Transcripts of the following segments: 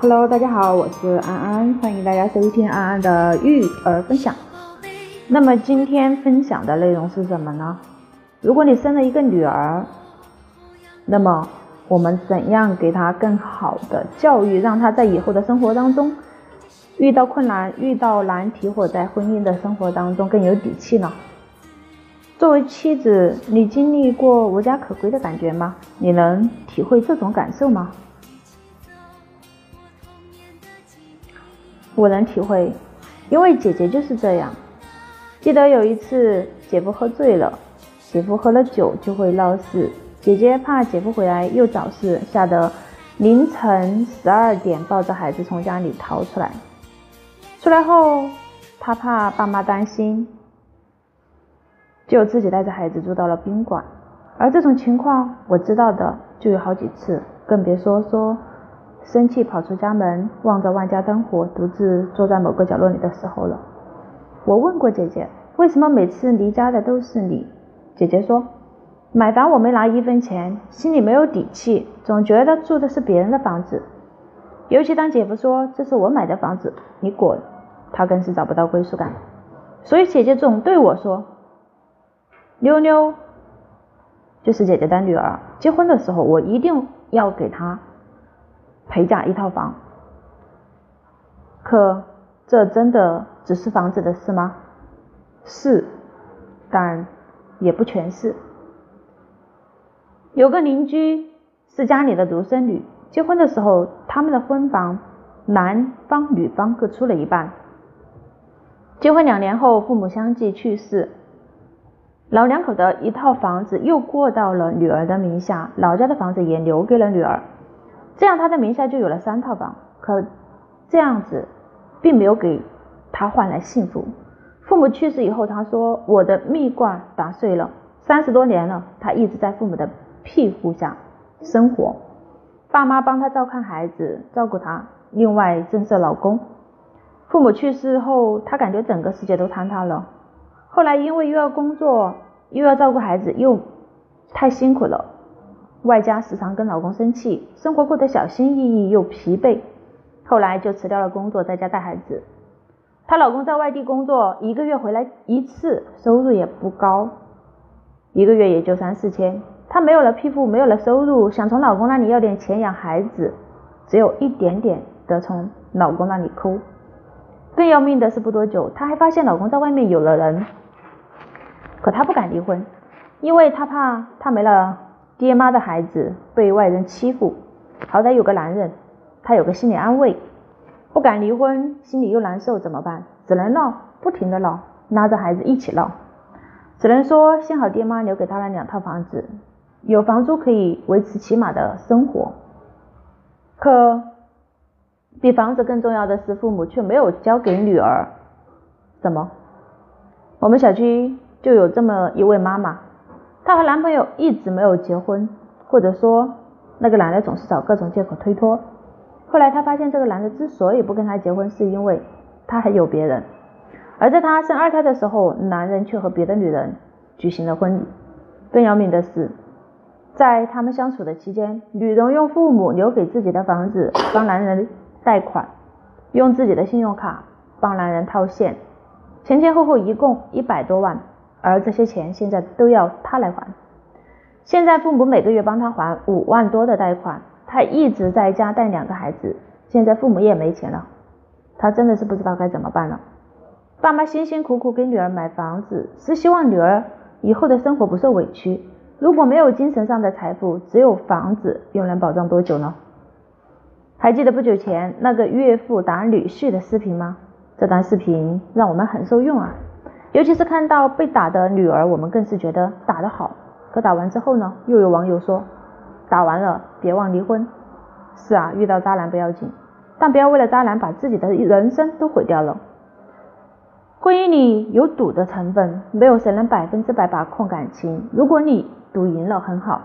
Hello，大家好，我是安安，欢迎大家收听安安的育儿分享。那么今天分享的内容是什么呢？如果你生了一个女儿，那么我们怎样给她更好的教育，让她在以后的生活当中遇到困难、遇到难题，或者在婚姻的生活当中更有底气呢？作为妻子，你经历过无家可归的感觉吗？你能体会这种感受吗？我能体会，因为姐姐就是这样。记得有一次，姐夫喝醉了，姐夫喝了酒就会闹事，姐姐怕姐夫回来又找事，吓得凌晨十二点抱着孩子从家里逃出来。出来后，她怕爸妈担心。就自己带着孩子住到了宾馆，而这种情况我知道的就有好几次，更别说说生气跑出家门，望着万家灯火，独自坐在某个角落里的时候了。我问过姐姐，为什么每次离家的都是你？姐姐说，买房我没拿一分钱，心里没有底气，总觉得住的是别人的房子。尤其当姐夫说这是我买的房子，你滚，他更是找不到归属感。所以姐姐总对我说。妞妞就是姐姐的女儿，结婚的时候我一定要给她陪嫁一套房。可这真的只是房子的事吗？是，但也不全是。有个邻居是家里的独生女，结婚的时候他们的婚房男方女方各出了一半。结婚两年后，父母相继去世。老两口的一套房子又过到了女儿的名下，老家的房子也留给了女儿，这样他的名下就有了三套房。可这样子并没有给他换来幸福。父母去世以后，他说：“我的蜜罐打碎了，三十多年了，他一直在父母的庇护下生活，爸妈帮他照看孩子，照顾他，另外增设老公。父母去世后，他感觉整个世界都坍塌了。”后来因为又要工作又要照顾孩子，又太辛苦了，外加时常跟老公生气，生活过得小心翼翼又疲惫。后来就辞掉了工作，在家带孩子。她老公在外地工作，一个月回来一次，收入也不高，一个月也就三四千。她没有了庇护，没有了收入，想从老公那里要点钱养孩子，只有一点点的从老公那里抠。更要命的是，不多久，她还发现老公在外面有了人。可她不敢离婚，因为她怕她没了爹妈的孩子被外人欺负，好歹有个男人，他有个心理安慰。不敢离婚，心里又难受，怎么办？只能闹，不停的闹，拉着孩子一起闹。只能说，幸好爹妈留给他了两套房子，有房租可以维持起码的生活。可比房子更重要的是，父母却没有交给女儿什么。我们小区。就有这么一位妈妈，她和男朋友一直没有结婚，或者说那个男的总是找各种借口推脱。后来她发现，这个男的之所以不跟她结婚，是因为他还有别人。而在她生二胎的时候，男人却和别的女人举行了婚礼。更要命的是，在他们相处的期间，女人用父母留给自己的房子帮男人贷款，用自己的信用卡帮男人套现，前前后后一共一百多万。而这些钱现在都要他来还。现在父母每个月帮他还五万多的贷款，他一直在家带两个孩子。现在父母也没钱了，他真的是不知道该怎么办了。爸妈辛辛苦苦给女儿买房子，是希望女儿以后的生活不受委屈。如果没有精神上的财富，只有房子，又能保障多久呢？还记得不久前那个岳父打女婿的视频吗？这段视频让我们很受用啊。尤其是看到被打的女儿，我们更是觉得打得好。可打完之后呢？又有网友说，打完了别忘离婚。是啊，遇到渣男不要紧，但不要为了渣男把自己的人生都毁掉了。婚姻里有赌的成分，没有谁能百分之百把控感情。如果你赌赢了很好，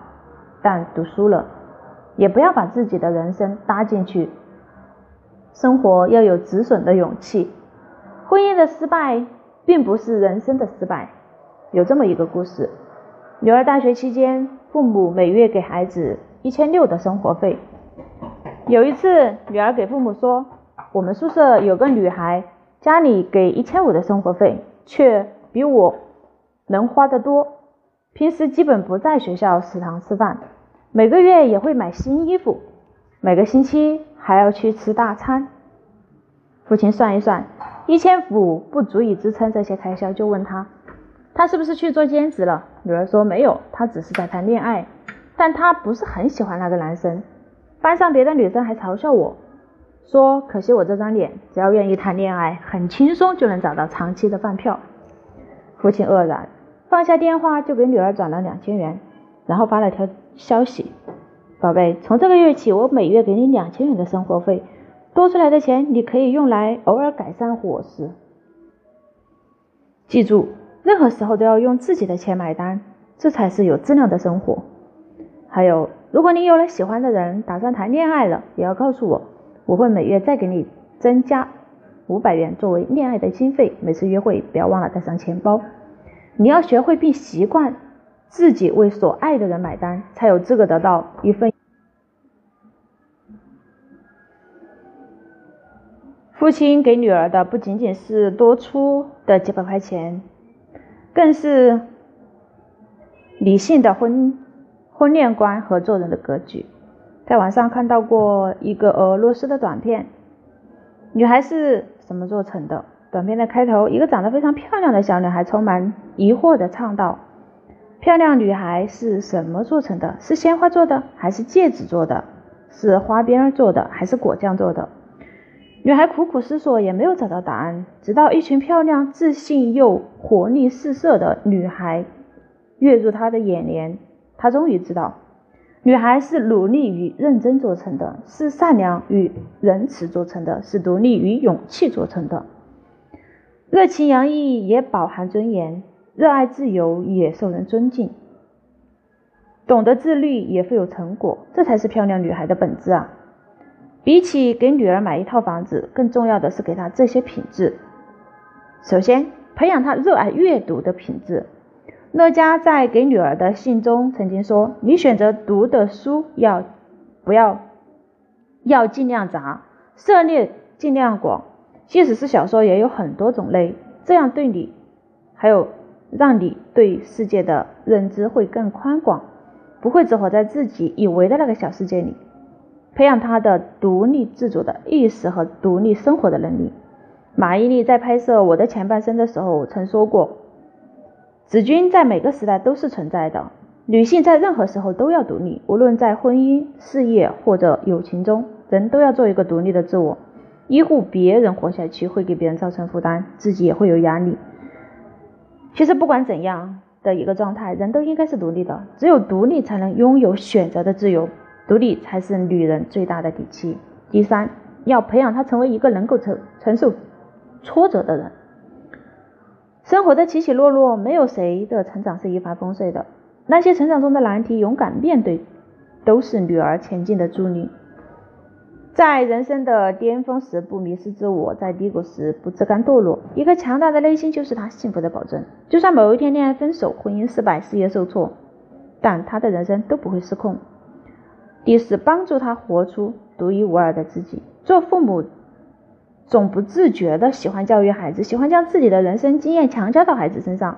但赌输了，也不要把自己的人生搭进去。生活要有止损的勇气。婚姻的失败。并不是人生的失败。有这么一个故事：女儿大学期间，父母每月给孩子一千六的生活费，有一次，女儿给父母说，我们宿舍有个女孩，家里给一千五的生活费，却比我能花得多。平时基本不在学校食堂吃饭，每个月也会买新衣服，每个星期还要去吃大餐。父亲算一算，一千五不足以支撑这些开销，就问他，他是不是去做兼职了？女儿说没有，他只是在谈恋爱，但他不是很喜欢那个男生。班上别的女生还嘲笑我说：“可惜我这张脸，只要愿意谈恋爱，很轻松就能找到长期的饭票。”父亲愕然，放下电话就给女儿转了两千元，然后发了条消息：“宝贝，从这个月起，我每月给你两千元的生活费，多出来的钱你可以用来偶尔改善伙食。记住，任何时候都要用自己的钱买单，这才是有质量的生活。还有。”如果你有了喜欢的人，打算谈恋爱了，也要告诉我，我会每月再给你增加五百元作为恋爱的经费。每次约会不要忘了带上钱包。你要学会并习惯自己为所爱的人买单，才有资格得到一份。父亲给女儿的不仅仅是多出的几百块钱，更是理性的婚。婚恋观和做人的格局，在网上看到过一个俄罗斯的短片，女孩是什么做成的？短片的开头，一个长得非常漂亮的小女孩充满疑惑的唱道：“漂亮女孩是什么做成的？是鲜花做的，还是戒指做的？是花边做的，还是果酱做的？”女孩苦苦思索，也没有找到答案。直到一群漂亮、自信又活力四射的女孩跃入她的眼帘。她终于知道，女孩是努力与认真做成的，是善良与仁慈做成的，是独立与勇气做成的。热情洋溢也饱含尊严，热爱自由也受人尊敬，懂得自律也富有成果，这才是漂亮女孩的本质啊！比起给女儿买一套房子，更重要的是给她这些品质。首先，培养她热爱阅读的品质。乐嘉在给女儿的信中曾经说：“你选择读的书要不要要尽量杂，涉猎尽量广，即使是小说也有很多种类，这样对你还有让你对世界的认知会更宽广，不会只活在自己以为的那个小世界里。培养他的独立自主的意识和独立生活的能力。”马伊琍在拍摄《我的前半生》的时候曾说过。子君在每个时代都是存在的。女性在任何时候都要独立，无论在婚姻、事业或者友情中，人都要做一个独立的自我。依护别人活下去会给别人造成负担，自己也会有压力。其实不管怎样的一个状态，人都应该是独立的。只有独立才能拥有选择的自由，独立才是女人最大的底气。第三，要培养她成为一个能够承承受挫折的人。生活的起起落落，没有谁的成长是一帆风顺的。那些成长中的难题，勇敢面对，都是女儿前进的助力。在人生的巅峰时不迷失自我，在低谷时不自甘堕落。一个强大的内心就是她幸福的保证。就算某一天恋爱分手、婚姻失败、事业受挫，但她的人生都不会失控。第四，帮助他活出独一无二的自己。做父母。总不自觉的喜欢教育孩子，喜欢将自己的人生经验强加到孩子身上，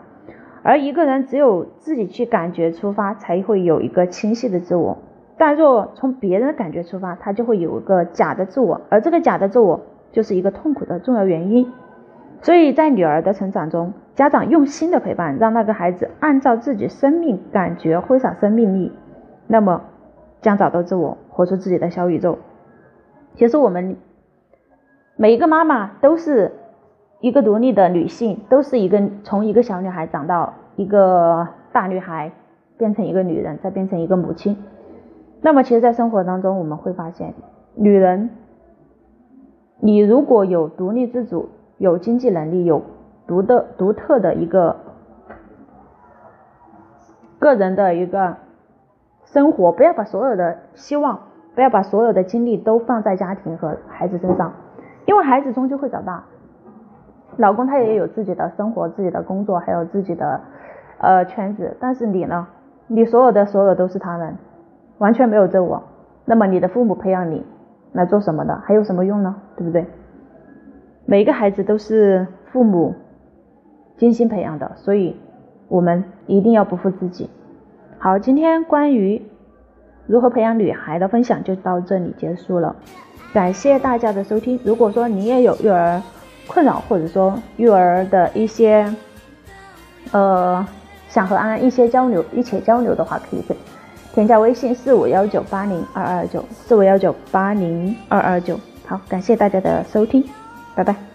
而一个人只有自己去感觉出发，才会有一个清晰的自我。但若从别人的感觉出发，他就会有一个假的自我，而这个假的自我就是一个痛苦的重要原因。所以在女儿的成长中，家长用心的陪伴，让那个孩子按照自己生命感觉挥洒生命力，那么将找到自我，活出自己的小宇宙。其实我们。每一个妈妈都是一个独立的女性，都是一个从一个小女孩长到一个大女孩，变成一个女人，再变成一个母亲。那么，其实，在生活当中，我们会发现，女人，你如果有独立自主、有经济能力、有独的独特的一个个人的一个生活，不要把所有的希望，不要把所有的精力都放在家庭和孩子身上。因为孩子终究会长大，老公他也有自己的生活、自己的工作，还有自己的呃圈子。但是你呢？你所有的所有都是他们，完全没有自我。那么你的父母培养你，来做什么的？还有什么用呢？对不对？每一个孩子都是父母精心培养的，所以我们一定要不负自己。好，今天关于如何培养女孩的分享就到这里结束了，感谢大家的收听。如果说你也有育儿困扰，或者说育儿的一些呃想和安安一些交流、一起交流的话，可以添加微信四五幺九八零二二九四五幺九八零二二九。好，感谢大家的收听。拜拜。